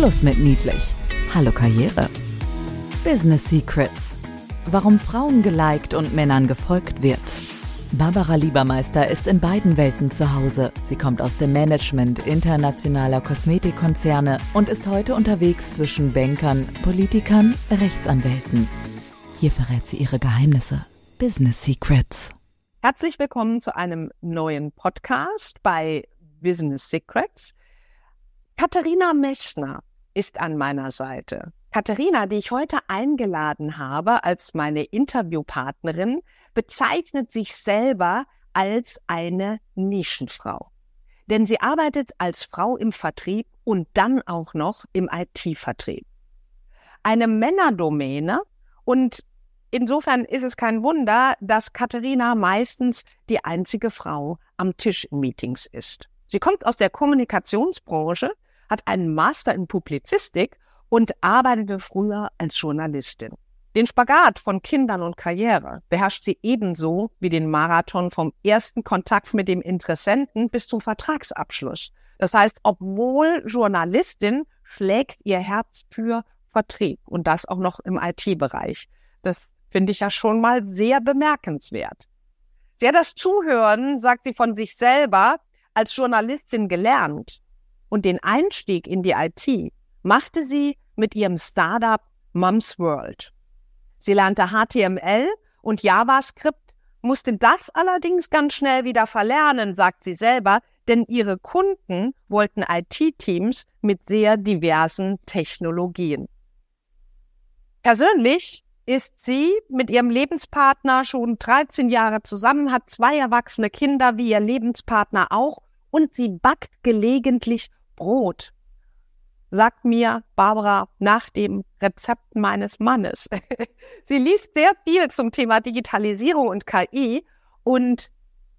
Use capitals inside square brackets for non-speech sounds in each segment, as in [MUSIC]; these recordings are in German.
Schluss mit niedlich. Hallo Karriere. Business Secrets. Warum Frauen geliked und Männern gefolgt wird. Barbara Liebermeister ist in beiden Welten zu Hause. Sie kommt aus dem Management internationaler Kosmetikkonzerne und ist heute unterwegs zwischen Bankern, Politikern, Rechtsanwälten. Hier verrät sie ihre Geheimnisse. Business Secrets. Herzlich willkommen zu einem neuen Podcast bei Business Secrets. Katharina Messner ist an meiner Seite. Katharina, die ich heute eingeladen habe als meine Interviewpartnerin, bezeichnet sich selber als eine Nischenfrau. Denn sie arbeitet als Frau im Vertrieb und dann auch noch im IT-Vertrieb. Eine Männerdomäne und insofern ist es kein Wunder, dass Katharina meistens die einzige Frau am Tisch in Meetings ist. Sie kommt aus der Kommunikationsbranche, hat einen Master in Publizistik und arbeitete früher als Journalistin. Den Spagat von Kindern und Karriere beherrscht sie ebenso wie den Marathon vom ersten Kontakt mit dem Interessenten bis zum Vertragsabschluss. Das heißt, obwohl Journalistin schlägt ihr Herz für Vertrieb und das auch noch im IT-Bereich. Das finde ich ja schon mal sehr bemerkenswert. Sie hat das Zuhören, sagt sie von sich selber, als Journalistin gelernt und den Einstieg in die IT machte sie mit ihrem Startup Mums World. Sie lernte HTML und JavaScript, musste das allerdings ganz schnell wieder verlernen, sagt sie selber, denn ihre Kunden wollten IT-Teams mit sehr diversen Technologien. Persönlich ist sie mit ihrem Lebenspartner schon 13 Jahre zusammen, hat zwei erwachsene Kinder wie ihr Lebenspartner auch und sie backt gelegentlich Brot, sagt mir Barbara nach dem Rezept meines Mannes. [LAUGHS] sie liest sehr viel zum Thema Digitalisierung und KI und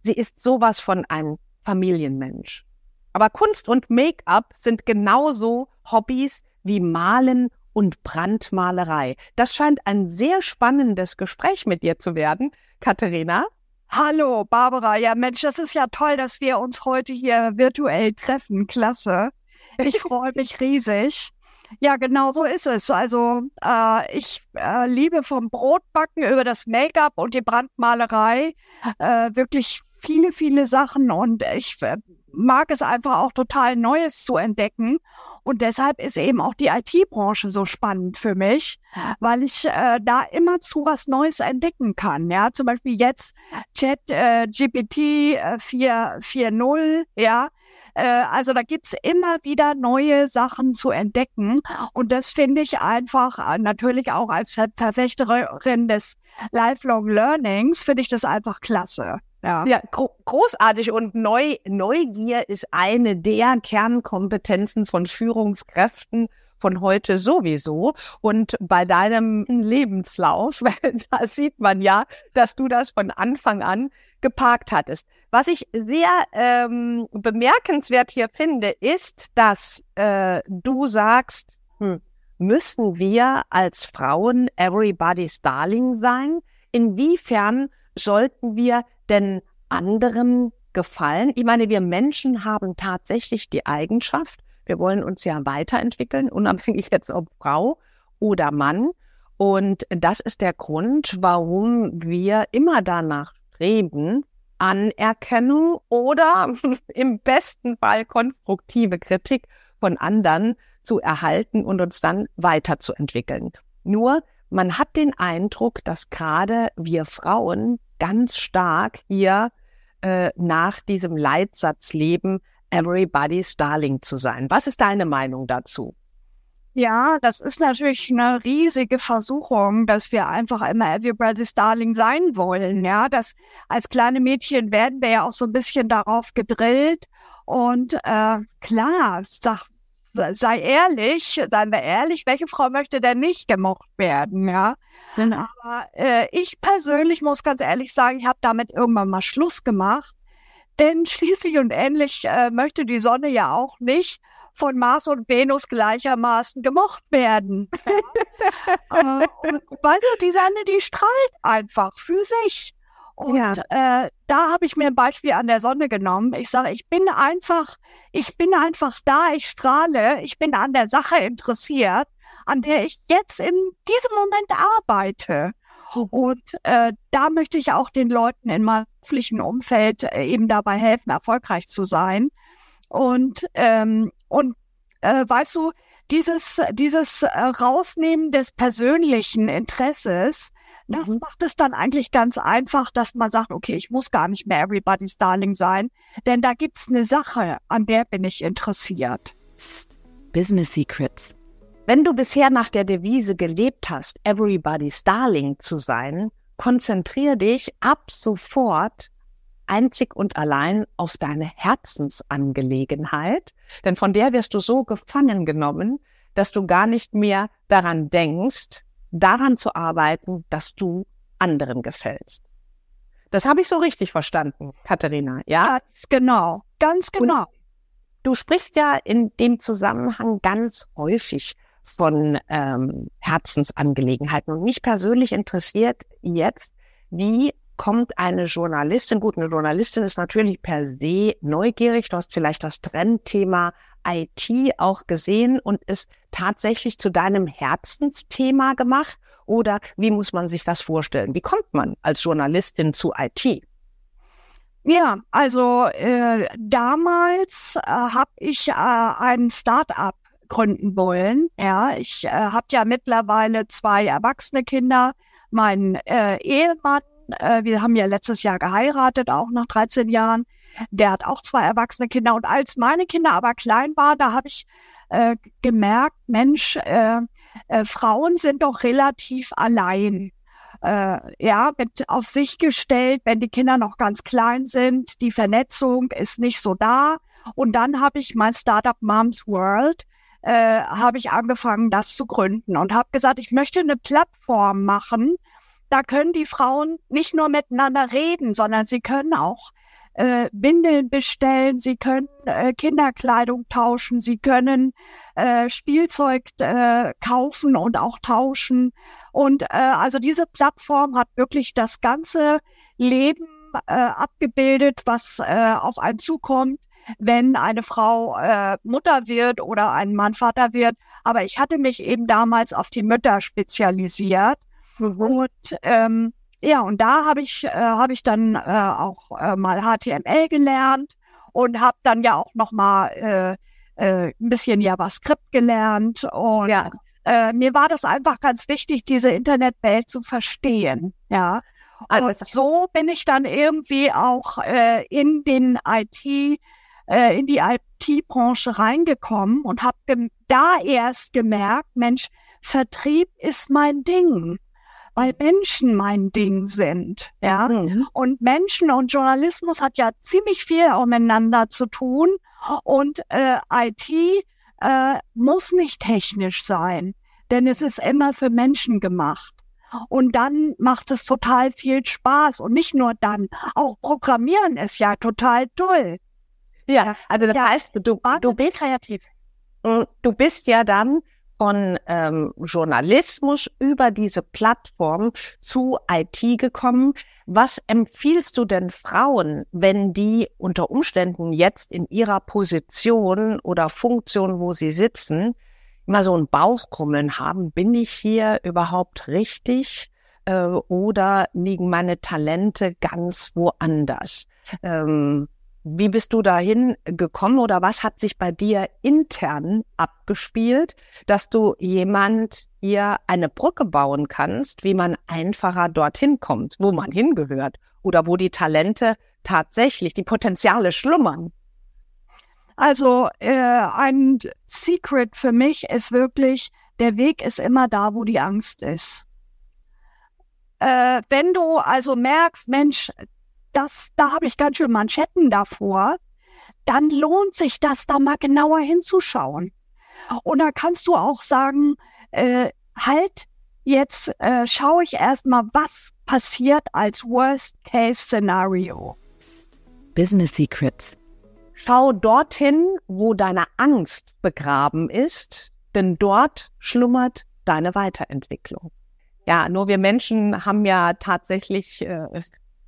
sie ist sowas von ein Familienmensch. Aber Kunst und Make-up sind genauso Hobbys wie Malen und Brandmalerei. Das scheint ein sehr spannendes Gespräch mit dir zu werden, Katharina. Hallo, Barbara. Ja, Mensch, das ist ja toll, dass wir uns heute hier virtuell treffen. Klasse. Ich freue [LAUGHS] mich riesig. Ja, genau so ist es. Also äh, ich äh, liebe vom Brotbacken über das Make-up und die Brandmalerei äh, wirklich viele, viele Sachen und ich äh, mag es einfach auch total Neues zu entdecken. Und deshalb ist eben auch die IT-Branche so spannend für mich, weil ich äh, da immer zu was Neues entdecken kann. Ja, zum Beispiel jetzt Chat äh, GPT äh, 4.0, ja. Äh, also da gibt's immer wieder neue Sachen zu entdecken. Und das finde ich einfach äh, natürlich auch als Ver Verfechterin des Lifelong Learnings, finde ich das einfach klasse. Ja, ja gro großartig und Neu Neugier ist eine der Kernkompetenzen von Führungskräften von heute sowieso. Und bei deinem Lebenslauf, [LAUGHS] da sieht man ja, dass du das von Anfang an geparkt hattest. Was ich sehr ähm, bemerkenswert hier finde, ist, dass äh, du sagst, hm, müssen wir als Frauen everybody's darling sein? Inwiefern sollten wir denn anderen gefallen? Ich meine, wir Menschen haben tatsächlich die Eigenschaft, wir wollen uns ja weiterentwickeln, unabhängig jetzt ob Frau oder Mann. Und das ist der Grund, warum wir immer danach streben, Anerkennung oder [LAUGHS] im besten Fall konstruktive Kritik von anderen zu erhalten und uns dann weiterzuentwickeln. Nur man hat den Eindruck, dass gerade wir Frauen ganz stark hier äh, nach diesem Leitsatz leben, everybody's darling zu sein. Was ist deine Meinung dazu? Ja, das ist natürlich eine riesige Versuchung, dass wir einfach immer everybody's darling sein wollen. Ja, das als kleine Mädchen werden wir ja auch so ein bisschen darauf gedrillt. Und äh, klar, sag, sei ehrlich, seien wir ehrlich, welche Frau möchte denn nicht gemocht werden, ja? Genau. Aber äh, ich persönlich muss ganz ehrlich sagen, ich habe damit irgendwann mal Schluss gemacht. Denn [LAUGHS] schließlich und endlich äh, möchte die Sonne ja auch nicht von Mars und Venus gleichermaßen gemocht werden. Ja? [LAUGHS] äh, du, die Sonne, die strahlt einfach für sich. Und ja. äh, da habe ich mir ein Beispiel an der Sonne genommen. Ich sage, ich bin einfach, ich bin einfach da, ich strahle, ich bin an der Sache interessiert, an der ich jetzt in diesem Moment arbeite. Und äh, da möchte ich auch den Leuten in meinem beruflichen Umfeld äh, eben dabei helfen, erfolgreich zu sein. Und, ähm, und äh, weißt du, dieses, dieses äh, Rausnehmen des persönlichen Interesses, das mhm. macht es dann eigentlich ganz einfach, dass man sagt, okay, ich muss gar nicht mehr Everybody's Darling sein, denn da gibt's eine Sache, an der bin ich interessiert. Business Secrets. Wenn du bisher nach der Devise gelebt hast, Everybody's Darling zu sein, konzentriere dich ab sofort einzig und allein auf deine Herzensangelegenheit, denn von der wirst du so gefangen genommen, dass du gar nicht mehr daran denkst, daran zu arbeiten, dass du anderen gefällst. Das habe ich so richtig verstanden, Katharina, ja? Ganz genau, ganz genau. Und du sprichst ja in dem Zusammenhang ganz häufig von ähm, Herzensangelegenheiten. Und mich persönlich interessiert jetzt, wie kommt eine Journalistin, gut, eine Journalistin ist natürlich per se neugierig, du hast vielleicht das Trendthema IT auch gesehen und ist tatsächlich zu deinem Herzensthema gemacht? Oder wie muss man sich das vorstellen? Wie kommt man als Journalistin zu IT? Ja, also äh, damals äh, habe ich äh, ein Start-up gründen wollen. Ja, ich äh, habe ja mittlerweile zwei erwachsene Kinder. Mein äh, Ehemann, äh, wir haben ja letztes Jahr geheiratet, auch nach 13 Jahren. Der hat auch zwei erwachsene Kinder. Und als meine Kinder aber klein waren, da habe ich äh, gemerkt, Mensch, äh, äh, Frauen sind doch relativ allein. Äh, ja, mit auf sich gestellt, wenn die Kinder noch ganz klein sind. Die Vernetzung ist nicht so da. Und dann habe ich mein Startup Moms World äh, habe ich angefangen, das zu gründen und habe gesagt, ich möchte eine Plattform machen. Da können die Frauen nicht nur miteinander reden, sondern sie können auch äh, Windeln bestellen, sie können äh, Kinderkleidung tauschen, sie können äh, Spielzeug äh, kaufen und auch tauschen. Und äh, also diese Plattform hat wirklich das ganze Leben äh, abgebildet, was äh, auf einen zukommt wenn eine Frau äh, Mutter wird oder ein Mann Vater wird. Aber ich hatte mich eben damals auf die Mütter spezialisiert. Mhm. Und ähm, ja, und da habe ich, äh, hab ich dann äh, auch äh, mal HTML gelernt und habe dann ja auch noch mal äh, äh, ein bisschen JavaScript gelernt. Und ja. äh, mir war das einfach ganz wichtig, diese Internetwelt zu verstehen. Ja. Also so bin ich dann irgendwie auch äh, in den IT äh, in die IT-Branche reingekommen und habe da erst gemerkt, Mensch, Vertrieb ist mein Ding, weil Menschen mein Ding sind, ja. Mhm. Und Menschen und Journalismus hat ja ziemlich viel auch miteinander zu tun und äh, IT äh, muss nicht technisch sein, denn es ist immer für Menschen gemacht. Und dann macht es total viel Spaß. Und nicht nur dann, auch Programmieren ist ja total toll. Ja, also das ja. heißt, du, du bist kreativ. Mm, du bist ja dann von ähm, Journalismus über diese Plattform zu IT gekommen. Was empfiehlst du denn Frauen, wenn die unter Umständen jetzt in ihrer Position oder Funktion, wo sie sitzen, immer so ein Bauchkrummeln haben? Bin ich hier überhaupt richtig? Äh, oder liegen meine Talente ganz woanders? Ähm, wie bist du dahin gekommen oder was hat sich bei dir intern abgespielt, dass du jemand hier eine Brücke bauen kannst, wie man einfacher dorthin kommt, wo man hingehört oder wo die Talente tatsächlich, die Potenziale schlummern? Also äh, ein Secret für mich ist wirklich, der Weg ist immer da, wo die Angst ist. Äh, wenn du also merkst, Mensch, das, da habe ich ganz schön Manschetten davor, dann lohnt sich das, da mal genauer hinzuschauen. Und da kannst du auch sagen, äh, halt, jetzt äh, schaue ich erstmal, was passiert als Worst-Case-Szenario. Business Secrets. Schau dorthin, wo deine Angst begraben ist, denn dort schlummert deine Weiterentwicklung. Ja, nur wir Menschen haben ja tatsächlich äh,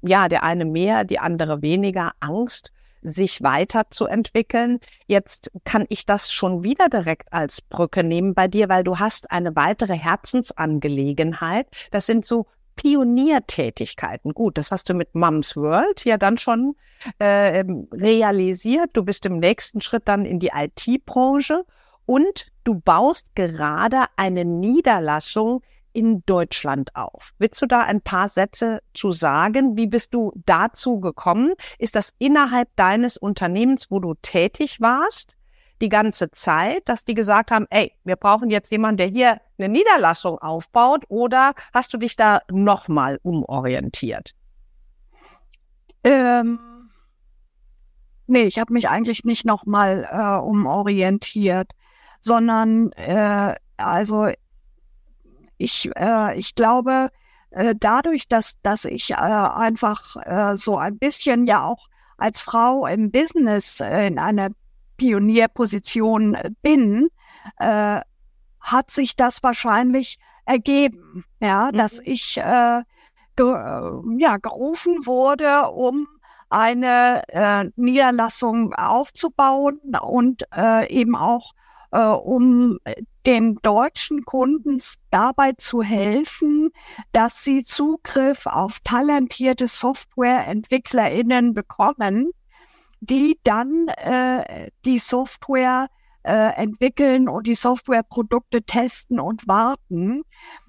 ja, der eine mehr, die andere weniger Angst, sich weiterzuentwickeln. Jetzt kann ich das schon wieder direkt als Brücke nehmen bei dir, weil du hast eine weitere Herzensangelegenheit. Das sind so Pioniertätigkeiten. Gut, das hast du mit Mums World ja dann schon äh, realisiert. Du bist im nächsten Schritt dann in die IT-Branche und du baust gerade eine Niederlassung in Deutschland auf. Willst du da ein paar Sätze zu sagen? Wie bist du dazu gekommen? Ist das innerhalb deines Unternehmens, wo du tätig warst, die ganze Zeit, dass die gesagt haben, ey, wir brauchen jetzt jemanden, der hier eine Niederlassung aufbaut oder hast du dich da nochmal umorientiert? Ähm, nee, ich habe mich eigentlich nicht nochmal äh, umorientiert, sondern äh, also ich, äh, ich glaube, äh, dadurch, dass, dass ich äh, einfach äh, so ein bisschen ja auch als Frau im Business äh, in einer Pionierposition äh, bin, äh, hat sich das wahrscheinlich ergeben, ja, mhm. dass ich äh, ge äh, ja, gerufen wurde, um eine äh, Niederlassung aufzubauen und äh, eben auch äh, um den deutschen Kunden dabei zu helfen, dass sie Zugriff auf talentierte Softwareentwicklerinnen bekommen, die dann äh, die Software äh, entwickeln und die Softwareprodukte testen und warten.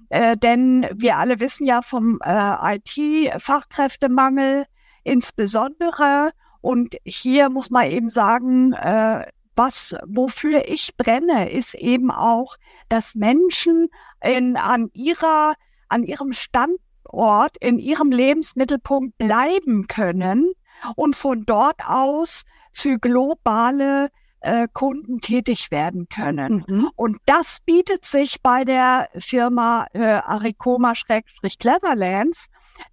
Äh, denn wir alle wissen ja vom äh, IT-Fachkräftemangel insbesondere. Und hier muss man eben sagen, äh, was, wofür ich brenne, ist eben auch, dass Menschen in, an ihrer, an ihrem Standort, in ihrem Lebensmittelpunkt bleiben können und von dort aus für globale äh, Kunden tätig werden können. Mhm. Und das bietet sich bei der Firma äh, Aricoma-Cleverlands,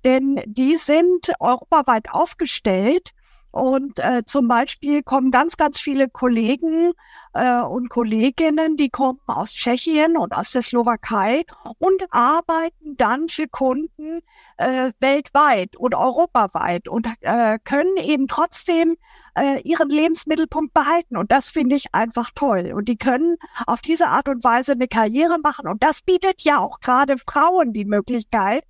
denn die sind europaweit aufgestellt und äh, zum Beispiel kommen ganz, ganz viele Kollegen äh, und Kolleginnen, die kommen aus Tschechien und aus der Slowakei und arbeiten dann für Kunden äh, weltweit und europaweit und äh, können eben trotzdem äh, ihren Lebensmittelpunkt behalten. Und das finde ich einfach toll. Und die können auf diese Art und Weise eine Karriere machen. Und das bietet ja auch gerade Frauen die Möglichkeit,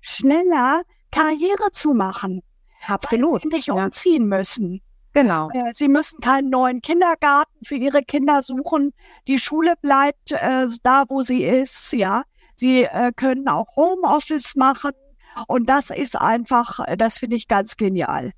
schneller Karriere zu machen. Absolut. Weil sie nicht umziehen müssen. Genau. Sie müssen keinen neuen Kindergarten für ihre Kinder suchen. Die Schule bleibt äh, da, wo sie ist. Ja, sie äh, können auch Homeoffice machen und das ist einfach, äh, das finde ich ganz genial.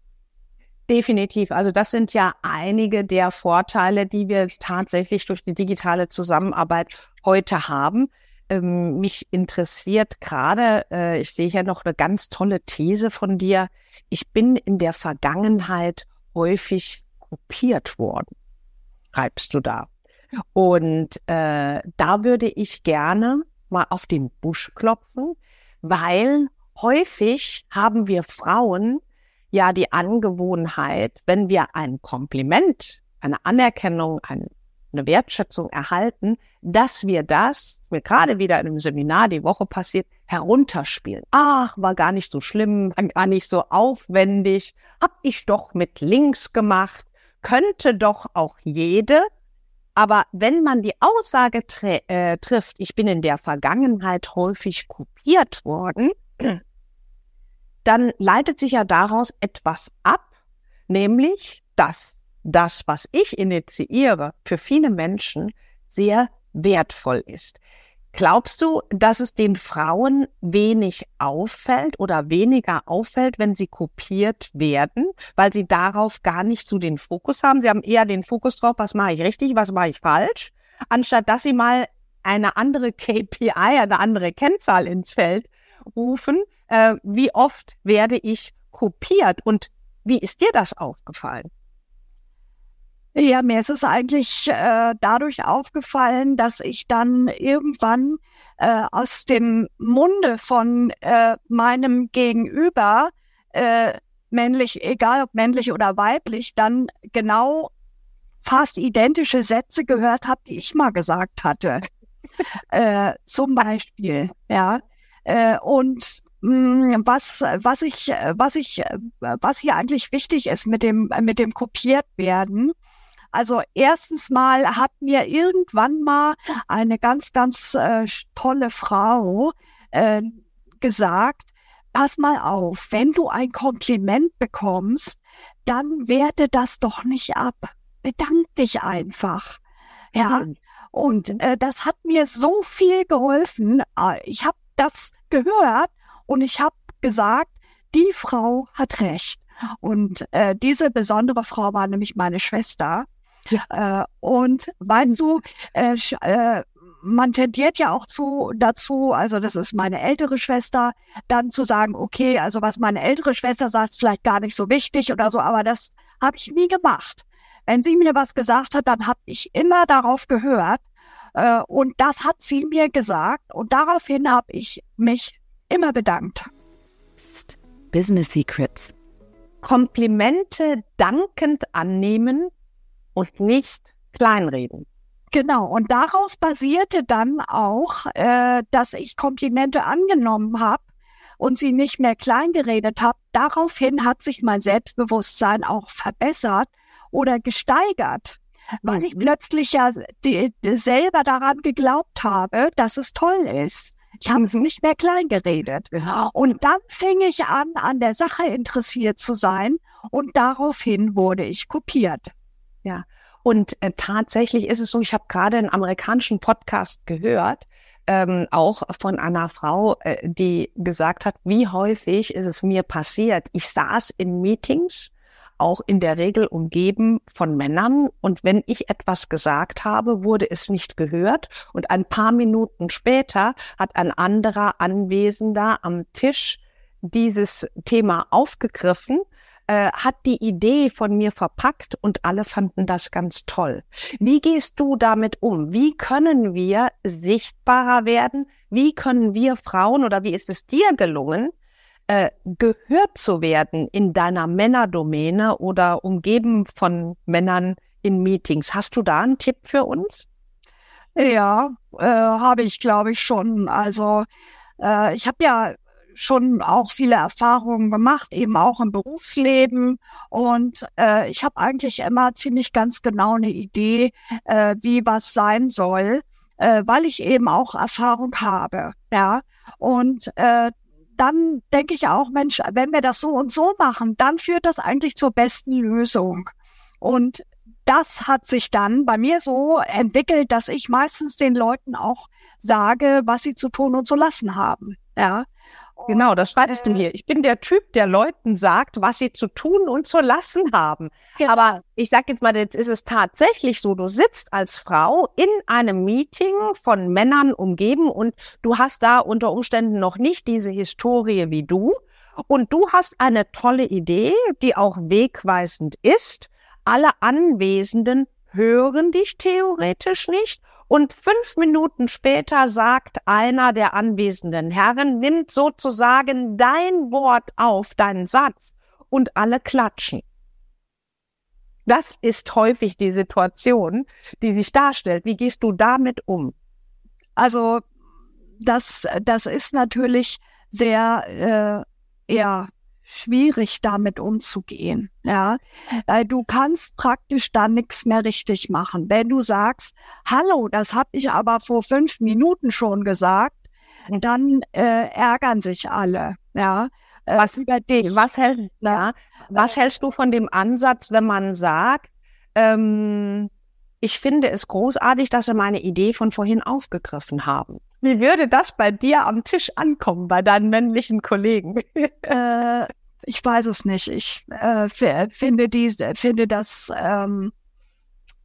Definitiv. Also das sind ja einige der Vorteile, die wir tatsächlich durch die digitale Zusammenarbeit heute haben. Ähm, mich interessiert gerade, äh, ich sehe ja noch eine ganz tolle These von dir. Ich bin in der Vergangenheit häufig kopiert worden, schreibst du da. Und äh, da würde ich gerne mal auf den Busch klopfen, weil häufig haben wir Frauen ja die Angewohnheit, wenn wir ein Kompliment, eine Anerkennung, ein eine Wertschätzung erhalten, dass wir das, mir gerade wieder in einem Seminar die Woche passiert, herunterspielen. Ach, war gar nicht so schlimm, war gar nicht so aufwendig, hab ich doch mit links gemacht, könnte doch auch jede. Aber wenn man die Aussage äh, trifft, ich bin in der Vergangenheit häufig kopiert worden, dann leitet sich ja daraus etwas ab, nämlich, dass das, was ich initiiere, für viele Menschen sehr wertvoll ist. Glaubst du, dass es den Frauen wenig auffällt oder weniger auffällt, wenn sie kopiert werden, weil sie darauf gar nicht so den Fokus haben? Sie haben eher den Fokus drauf, was mache ich richtig, was mache ich falsch, anstatt dass sie mal eine andere KPI, eine andere Kennzahl ins Feld rufen. Äh, wie oft werde ich kopiert und wie ist dir das aufgefallen? Ja, mir ist es eigentlich äh, dadurch aufgefallen, dass ich dann irgendwann äh, aus dem Munde von äh, meinem Gegenüber, äh, männlich, egal ob männlich oder weiblich, dann genau fast identische Sätze gehört habe, die ich mal gesagt hatte. [LAUGHS] äh, zum Beispiel, ja. Äh, und mm, was, was ich, was ich, was hier eigentlich wichtig ist mit dem, mit dem kopiert werden. Also erstens mal hat mir irgendwann mal eine ganz, ganz äh, tolle Frau äh, gesagt, pass mal auf, wenn du ein Kompliment bekommst, dann werte das doch nicht ab. Bedank dich einfach. Ja. Und äh, das hat mir so viel geholfen. Äh, ich habe das gehört und ich habe gesagt, die Frau hat recht. Und äh, diese besondere Frau war nämlich meine Schwester. Ja. Äh, und weißt du, äh, äh, man tendiert ja auch zu, dazu, also das ist meine ältere Schwester, dann zu sagen, okay, also was meine ältere Schwester sagt, ist vielleicht gar nicht so wichtig oder so, aber das habe ich nie gemacht. Wenn sie mir was gesagt hat, dann habe ich immer darauf gehört äh, und das hat sie mir gesagt und daraufhin habe ich mich immer bedankt. Business Secrets. Komplimente dankend annehmen und nicht kleinreden. Genau, und darauf basierte dann auch, äh, dass ich Komplimente angenommen habe und sie nicht mehr kleingeredet habe. Daraufhin hat sich mein Selbstbewusstsein auch verbessert oder gesteigert, weil ich mhm. plötzlich ja die, die selber daran geglaubt habe, dass es toll ist. Ich habe es nicht mehr kleingeredet. Und dann fing ich an, an der Sache interessiert zu sein und daraufhin wurde ich kopiert. Ja, und äh, tatsächlich ist es so, ich habe gerade einen amerikanischen Podcast gehört, ähm, auch von einer Frau, äh, die gesagt hat, wie häufig ist es mir passiert. Ich saß in Meetings, auch in der Regel umgeben von Männern. Und wenn ich etwas gesagt habe, wurde es nicht gehört. Und ein paar Minuten später hat ein anderer Anwesender am Tisch dieses Thema aufgegriffen äh, hat die Idee von mir verpackt und alle fanden das ganz toll. Wie gehst du damit um? Wie können wir sichtbarer werden? Wie können wir Frauen oder wie ist es dir gelungen, äh, gehört zu werden in deiner Männerdomäne oder umgeben von Männern in Meetings? Hast du da einen Tipp für uns? Ja, äh, habe ich, glaube ich, schon. Also äh, ich habe ja schon auch viele Erfahrungen gemacht, eben auch im Berufsleben. Und äh, ich habe eigentlich immer ziemlich ganz genau eine Idee, äh, wie was sein soll, äh, weil ich eben auch Erfahrung habe. Ja. Und äh, dann denke ich auch, Mensch, wenn wir das so und so machen, dann führt das eigentlich zur besten Lösung. Und das hat sich dann bei mir so entwickelt, dass ich meistens den Leuten auch sage, was sie zu tun und zu lassen haben. Ja. Genau, das schreibst du hier. Ich bin der Typ, der Leuten sagt, was sie zu tun und zu lassen haben. Genau. Aber ich sag jetzt mal, jetzt ist es tatsächlich so, du sitzt als Frau in einem Meeting von Männern umgeben und du hast da unter Umständen noch nicht diese Historie wie du. Und du hast eine tolle Idee, die auch wegweisend ist. Alle Anwesenden hören dich theoretisch nicht und fünf Minuten später sagt einer der anwesenden Herren, nimmt sozusagen dein Wort auf, deinen Satz, und alle klatschen. Das ist häufig die Situation, die sich darstellt. Wie gehst du damit um? Also das, das ist natürlich sehr äh, ja, schwierig, damit umzugehen. Ja, äh, du kannst praktisch da nichts mehr richtig machen. Wenn du sagst, hallo, das habe ich aber vor fünf Minuten schon gesagt, dann äh, ärgern sich alle. Ja, äh, was über dich? Was, hält, ja, was hältst du von dem Ansatz, wenn man sagt, ähm, ich finde es großartig, dass Sie meine Idee von vorhin aufgegriffen haben. Wie würde das bei dir am Tisch ankommen, bei deinen männlichen Kollegen? äh, ich weiß es nicht. Ich äh, finde diese, finde das ähm,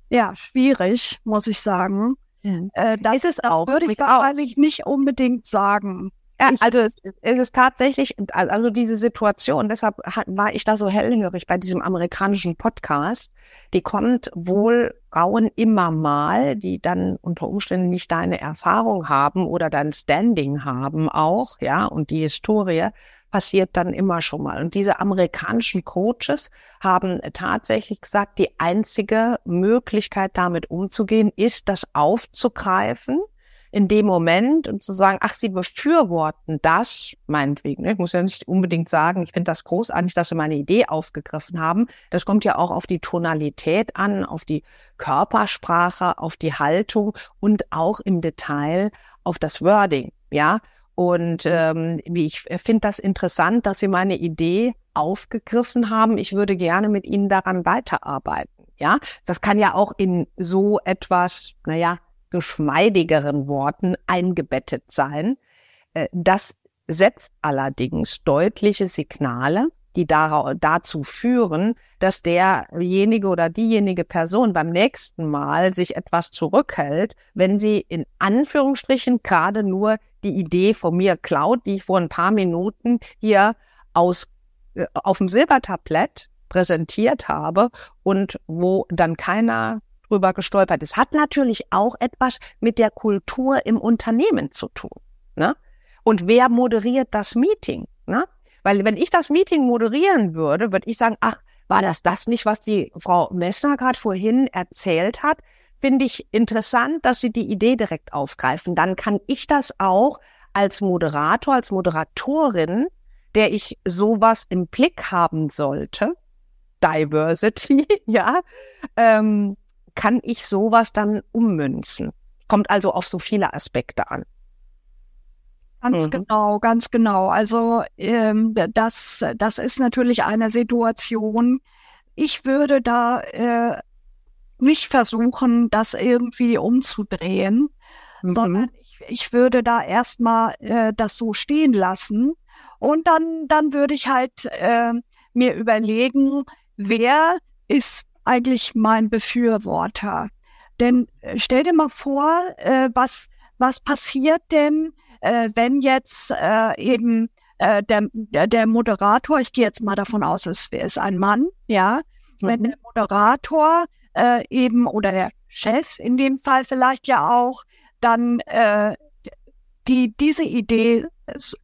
ja schwierig, muss ich sagen. Äh, das ist es auch. Würde ich wahrscheinlich nicht unbedingt sagen. Ja, also es, es, ist tatsächlich, also diese Situation, deshalb war ich da so hellhörig bei diesem amerikanischen Podcast. Die kommt wohl Frauen immer mal, die dann unter Umständen nicht deine Erfahrung haben oder dein Standing haben auch, ja, und die Historie passiert dann immer schon mal. Und diese amerikanischen Coaches haben tatsächlich gesagt, die einzige Möglichkeit damit umzugehen ist, das aufzugreifen in dem Moment und zu sagen, ach, sie befürworten das, meinetwegen. Ne? Ich muss ja nicht unbedingt sagen, ich finde das großartig, dass sie meine Idee aufgegriffen haben. Das kommt ja auch auf die Tonalität an, auf die Körpersprache, auf die Haltung und auch im Detail auf das Wording, ja. Und ähm, ich finde das interessant, dass Sie meine Idee aufgegriffen haben. Ich würde gerne mit Ihnen daran weiterarbeiten. Ja, das kann ja auch in so etwas, naja, geschmeidigeren Worten eingebettet sein. Äh, das setzt allerdings deutliche Signale, die dazu führen, dass derjenige oder diejenige Person beim nächsten Mal sich etwas zurückhält, wenn sie in Anführungsstrichen gerade nur die Idee von mir klaut, die ich vor ein paar Minuten hier aus, äh, auf dem Silbertablett präsentiert habe und wo dann keiner drüber gestolpert ist. Hat natürlich auch etwas mit der Kultur im Unternehmen zu tun. Ne? Und wer moderiert das Meeting? Ne? Weil wenn ich das Meeting moderieren würde, würde ich sagen, ach, war das das nicht, was die Frau Messner gerade vorhin erzählt hat? Finde ich interessant, dass Sie die Idee direkt aufgreifen. Dann kann ich das auch als Moderator, als Moderatorin, der ich sowas im Blick haben sollte, Diversity, [LAUGHS] ja, ähm, kann ich sowas dann ummünzen? Kommt also auf so viele Aspekte an. Ganz mhm. genau, ganz genau. Also ähm, das, das ist natürlich eine Situation. Ich würde da äh, nicht versuchen, das irgendwie umzudrehen, mhm. sondern ich, ich, würde da erstmal äh, das so stehen lassen und dann, dann würde ich halt äh, mir überlegen, wer ist eigentlich mein Befürworter. Denn äh, stell dir mal vor, äh, was, was passiert denn, äh, wenn jetzt äh, eben äh, der, der Moderator, ich gehe jetzt mal davon aus, es ist ein Mann, ja, mhm. wenn der Moderator äh, eben oder der Chef in dem Fall vielleicht ja auch, dann äh, die diese Idee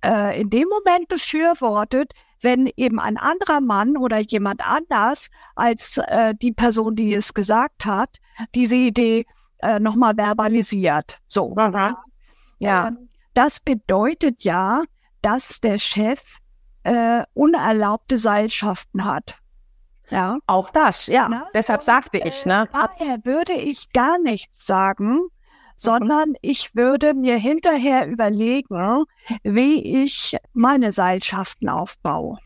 äh, in dem Moment befürwortet, wenn eben ein anderer Mann oder jemand anders als äh, die Person, die es gesagt hat, diese Idee äh, nochmal verbalisiert. So. Aha. Ja. Ähm, das bedeutet ja, dass der Chef äh, unerlaubte Seilschaften hat. Ja. Auch das, ja. Na? Deshalb sagte ich, ne? Daher würde ich gar nichts sagen, sondern ich würde mir hinterher überlegen, wie ich meine Seilschaften aufbaue.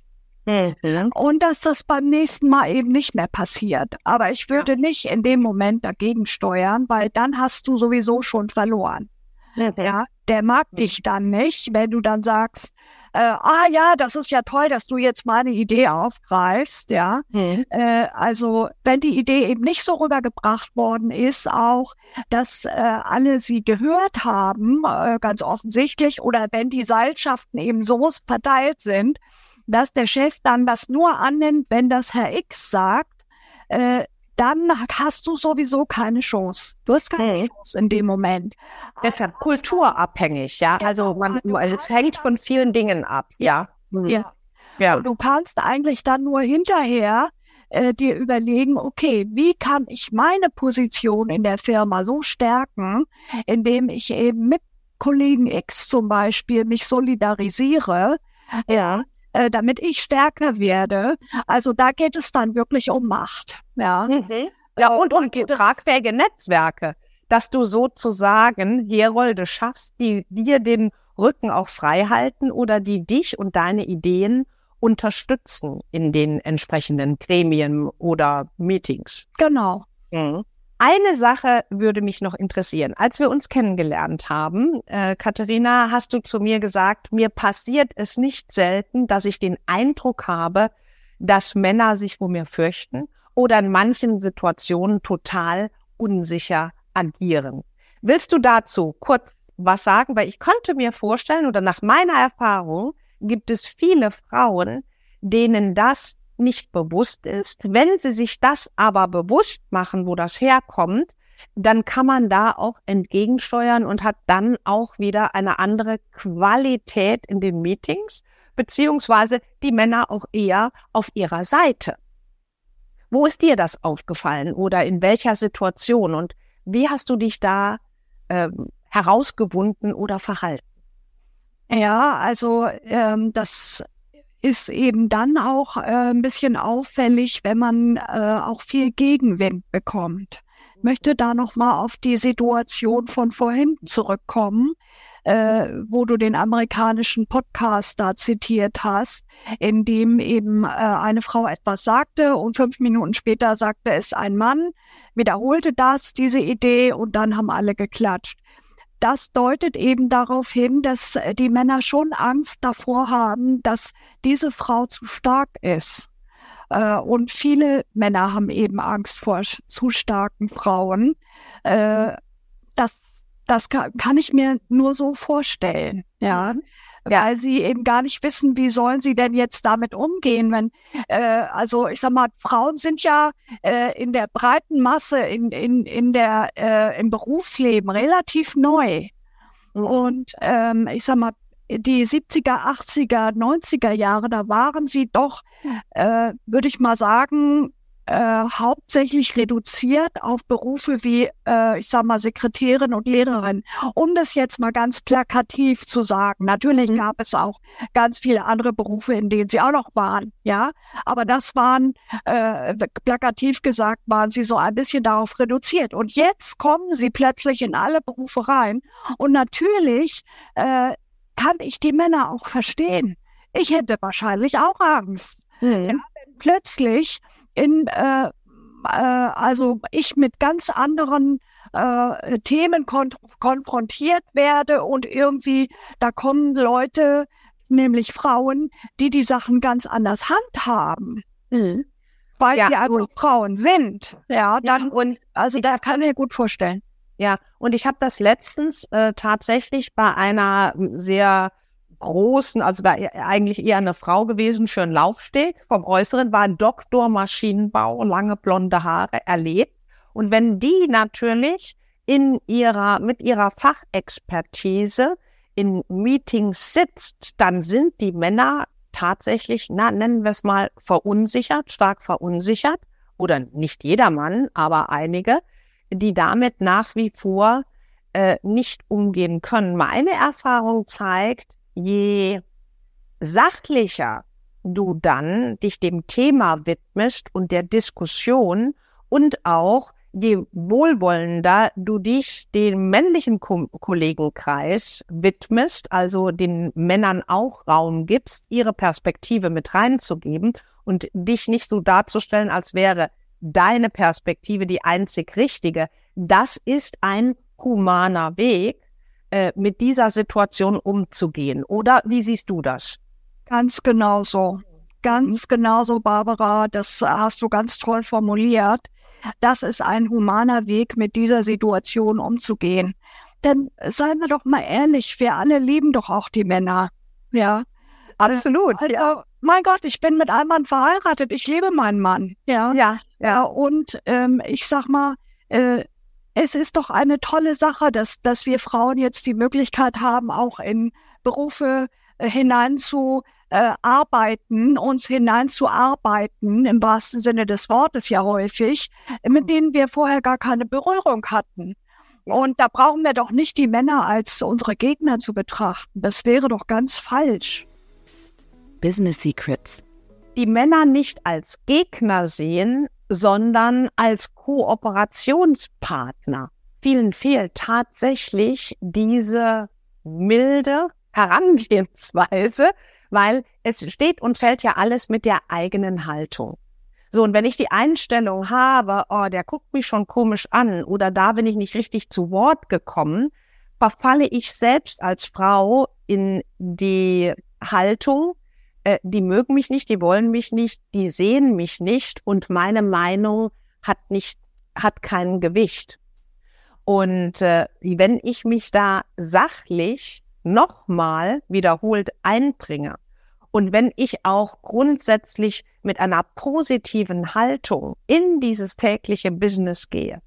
Mhm. Und dass das beim nächsten Mal eben nicht mehr passiert. Aber ich würde nicht in dem Moment dagegen steuern, weil dann hast du sowieso schon verloren. Ja, der mag mhm. dich dann nicht, wenn du dann sagst, äh, ah ja, das ist ja toll, dass du jetzt meine Idee aufgreifst, ja. Mhm. Äh, also wenn die Idee eben nicht so rübergebracht worden ist, auch, dass äh, alle sie gehört haben, äh, ganz offensichtlich, oder wenn die Seilschaften eben so verteilt sind, dass der Chef dann das nur annimmt, wenn das Herr X sagt, äh, dann hast du sowieso keine Chance. Du hast keine hm. Chance in dem Moment. Deshalb kulturabhängig, ja. Also man, es hängt von vielen Dingen ab, ja. Ja. ja. Und du kannst eigentlich dann nur hinterher äh, dir überlegen, okay, wie kann ich meine Position in der Firma so stärken, indem ich eben mit Kollegen X zum Beispiel mich solidarisiere, ja, äh, damit ich stärker werde. Also da geht es dann wirklich um Macht. Ja, mhm. ja und um tragfähige Netzwerke, dass du sozusagen Herolde schaffst, die dir den Rücken auch frei halten oder die dich und deine Ideen unterstützen in den entsprechenden Gremien oder Meetings. Genau. Mhm. Eine Sache würde mich noch interessieren. Als wir uns kennengelernt haben, äh, Katharina, hast du zu mir gesagt, mir passiert es nicht selten, dass ich den Eindruck habe, dass Männer sich vor mir fürchten oder in manchen Situationen total unsicher agieren. Willst du dazu kurz was sagen? Weil ich könnte mir vorstellen oder nach meiner Erfahrung gibt es viele Frauen, denen das nicht bewusst ist. Wenn sie sich das aber bewusst machen, wo das herkommt, dann kann man da auch entgegensteuern und hat dann auch wieder eine andere Qualität in den Meetings, beziehungsweise die Männer auch eher auf ihrer Seite. Wo ist dir das aufgefallen oder in welcher Situation und wie hast du dich da ähm, herausgewunden oder verhalten? Ja, also ähm, das ist eben dann auch äh, ein bisschen auffällig, wenn man äh, auch viel Gegenwind bekommt. Ich möchte da noch mal auf die Situation von vorhin zurückkommen, äh, wo du den amerikanischen Podcast da zitiert hast, in dem eben äh, eine Frau etwas sagte und fünf Minuten später sagte es ein Mann, wiederholte das, diese Idee und dann haben alle geklatscht das deutet eben darauf hin, dass äh, die Männer schon Angst davor haben, dass diese Frau zu stark ist. Äh, und viele Männer haben eben Angst vor zu starken Frauen. Äh, das, das kann, ich mir nur so vorstellen. Ja. Ja. weil sie eben gar nicht wissen, wie sollen sie denn jetzt damit umgehen, wenn, äh, also ich sag mal, Frauen sind ja äh, in der breiten Masse in, in, in der, äh, im Berufsleben relativ neu. Und ähm, ich sag mal, die 70er, 80er, 90er Jahre, da waren sie doch, äh, würde ich mal sagen, äh, hauptsächlich reduziert auf Berufe wie, äh, ich sag mal, Sekretärin und Lehrerin. Um das jetzt mal ganz plakativ zu sagen. Natürlich mhm. gab es auch ganz viele andere Berufe, in denen sie auch noch waren, ja. Aber das waren, äh, plakativ gesagt, waren sie so ein bisschen darauf reduziert. Und jetzt kommen sie plötzlich in alle Berufe rein. Und natürlich äh, kann ich die Männer auch verstehen. Ich hätte wahrscheinlich auch Angst. Mhm. Ja, wenn plötzlich in, äh, äh, also ich mit ganz anderen äh, Themen kon konfrontiert werde und irgendwie da kommen Leute, nämlich Frauen, die die Sachen ganz anders handhaben. Mhm. Weil ja, sie also Frauen sind. Ja, dann, ja, und also das kann ich mir gut vorstellen. Ja, und ich habe das letztens äh, tatsächlich bei einer sehr großen, also da e, eigentlich eher eine Frau gewesen für einen Laufsteg. Vom Äußeren war ein Doktor Maschinenbau, lange blonde Haare, erlebt. Und wenn die natürlich in ihrer, mit ihrer Fachexpertise in Meetings sitzt, dann sind die Männer tatsächlich, na, nennen wir es mal, verunsichert, stark verunsichert. Oder nicht jeder Mann, aber einige, die damit nach wie vor äh, nicht umgehen können. Meine Erfahrung zeigt, je sachlicher du dann dich dem Thema widmest und der Diskussion und auch je wohlwollender du dich dem männlichen Ko Kollegenkreis widmest, also den Männern auch Raum gibst, ihre Perspektive mit reinzugeben und dich nicht so darzustellen, als wäre deine Perspektive die einzig richtige. Das ist ein humaner Weg, äh, mit dieser Situation umzugehen. Oder wie siehst du das? Ganz genau so. Ganz genau so, Barbara. Das hast du ganz toll formuliert. Das ist ein humaner Weg, mit dieser Situation umzugehen. Denn seien wir doch mal ehrlich, wir alle lieben doch auch die Männer. Ja. Absolut. Also, ja. Mein Gott, ich bin mit einem Mann verheiratet. Ich liebe meinen Mann. Ja. Ja. ja. Und ähm, ich sag mal, äh, es ist doch eine tolle Sache, dass, dass wir Frauen jetzt die Möglichkeit haben, auch in Berufe äh, hineinzuarbeiten, äh, uns hineinzuarbeiten, im wahrsten Sinne des Wortes ja häufig, mit denen wir vorher gar keine Berührung hatten. Und da brauchen wir doch nicht die Männer als unsere Gegner zu betrachten. Das wäre doch ganz falsch. Business Secrets. Die Männer nicht als Gegner sehen, sondern als Kooperationspartner. Vielen fehlt tatsächlich diese milde Herangehensweise, weil es steht und fällt ja alles mit der eigenen Haltung. So, und wenn ich die Einstellung habe, oh, der guckt mich schon komisch an oder da bin ich nicht richtig zu Wort gekommen, verfalle ich selbst als Frau in die Haltung, äh, die mögen mich nicht, die wollen mich nicht, die sehen mich nicht und meine Meinung hat nicht, hat kein Gewicht. Und äh, wenn ich mich da sachlich nochmal wiederholt einbringe und wenn ich auch grundsätzlich mit einer positiven Haltung in dieses tägliche Business gehe,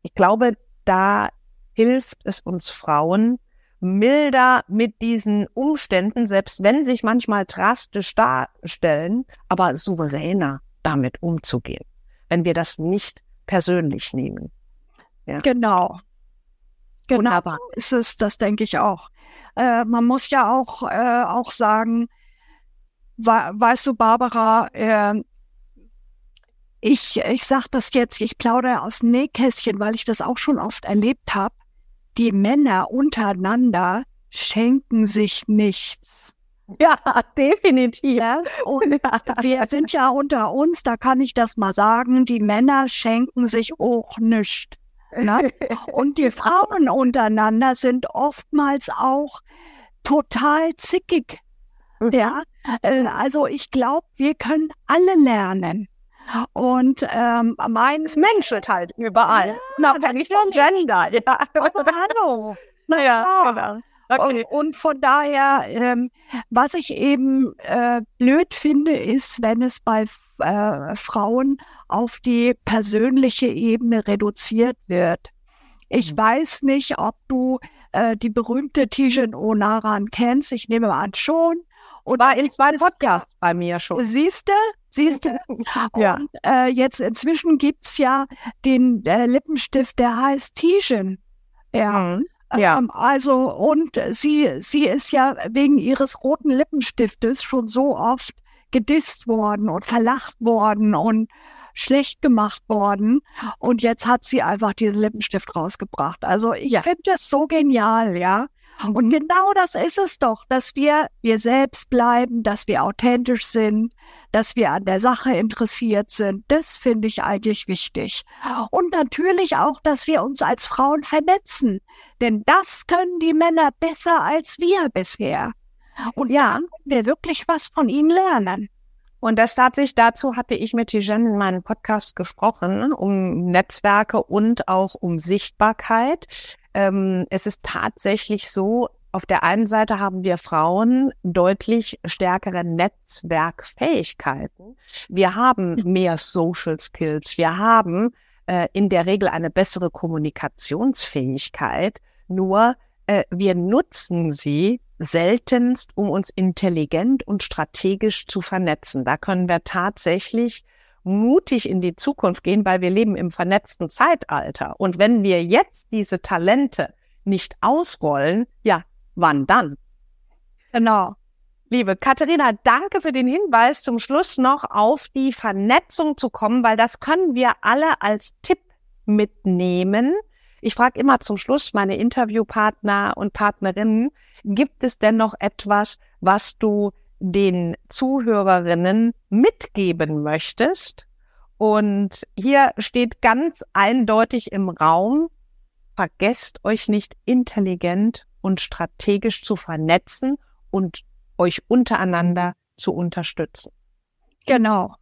ich glaube, da hilft es uns Frauen, milder mit diesen Umständen, selbst wenn sich manchmal drastisch darstellen, aber souveräner damit umzugehen, wenn wir das nicht persönlich nehmen. Ja. Genau. Genau, Wunderbar. so ist es, das denke ich auch. Äh, man muss ja auch, äh, auch sagen, weißt du, Barbara, äh, ich, ich sag das jetzt, ich plaudere aus Nähkästchen, weil ich das auch schon oft erlebt habe. Die Männer untereinander schenken sich nichts. Ja, definitiv. Ja, und wir sind ja unter uns, da kann ich das mal sagen, die Männer schenken sich auch nichts. Ne? [LAUGHS] Und die Frauen untereinander sind oftmals auch total zickig. Ja, äh, also ich glaube, wir können alle lernen. Und ähm, mein es menschelt halt überall. Ja, Unabhängig vom Gender. Ja. Aber [LAUGHS] hallo. Naja, genau. Okay. Und von daher, ähm, was ich eben äh, blöd finde, ist, wenn es bei äh, Frauen auf die persönliche Ebene reduziert wird. Ich mhm. weiß nicht, ob du äh, die berühmte Tijen Onaran kennst. Ich nehme an schon. Und war in zwei Podcasts bei mir schon. Siehst du? Siehst [LAUGHS] du? [LAUGHS] ja. Und äh, jetzt inzwischen gibt's ja den äh, Lippenstift, der heißt Tijen. Ja. Mhm. Ja. Ähm, also, und sie, sie ist ja wegen ihres roten Lippenstiftes schon so oft gedisst worden und verlacht worden und schlecht gemacht worden. Und jetzt hat sie einfach diesen Lippenstift rausgebracht. Also ich ja. finde das so genial, ja. Und genau das ist es doch, dass wir wir selbst bleiben, dass wir authentisch sind, dass wir an der Sache interessiert sind. Das finde ich eigentlich wichtig. Und natürlich auch, dass wir uns als Frauen vernetzen. Denn das können die Männer besser als wir bisher. Und ja, wir wirklich was von ihnen lernen. Und das tatsächlich dazu hatte ich mit Tijen in meinem Podcast gesprochen, um Netzwerke und auch um Sichtbarkeit. Ähm, es ist tatsächlich so, auf der einen Seite haben wir Frauen deutlich stärkere Netzwerkfähigkeiten. Wir haben mehr Social Skills. Wir haben äh, in der Regel eine bessere Kommunikationsfähigkeit. Nur äh, wir nutzen sie seltenst, um uns intelligent und strategisch zu vernetzen. Da können wir tatsächlich mutig in die Zukunft gehen, weil wir leben im vernetzten Zeitalter. Und wenn wir jetzt diese Talente nicht ausrollen, ja, wann dann? Genau. Liebe Katharina, danke für den Hinweis, zum Schluss noch auf die Vernetzung zu kommen, weil das können wir alle als Tipp mitnehmen. Ich frage immer zum Schluss meine Interviewpartner und Partnerinnen, gibt es denn noch etwas, was du den Zuhörerinnen mitgeben möchtest? Und hier steht ganz eindeutig im Raum, vergesst euch nicht intelligent und strategisch zu vernetzen und euch untereinander zu unterstützen. Genau.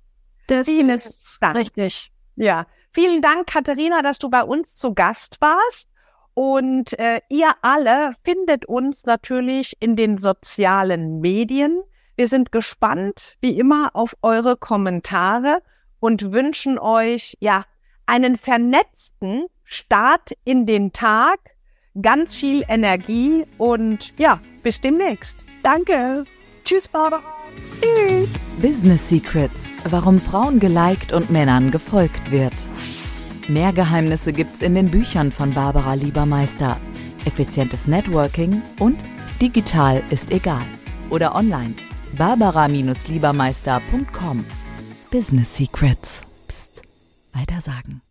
Das Vieles ist Dank. richtig. Ja. Vielen Dank, Katharina, dass du bei uns zu Gast warst. Und äh, ihr alle findet uns natürlich in den sozialen Medien. Wir sind gespannt, wie immer, auf eure Kommentare und wünschen euch, ja, einen vernetzten Start in den Tag ganz viel Energie und ja, bis demnächst. Danke. Tschüss, Barbara. Tschüss. Business Secrets, warum Frauen geliked und Männern gefolgt wird. Mehr Geheimnisse gibt's in den Büchern von Barbara Liebermeister. Effizientes Networking und digital ist egal. Oder online. Barbara-Liebermeister.com. Business Secrets. Psst. Weiter sagen.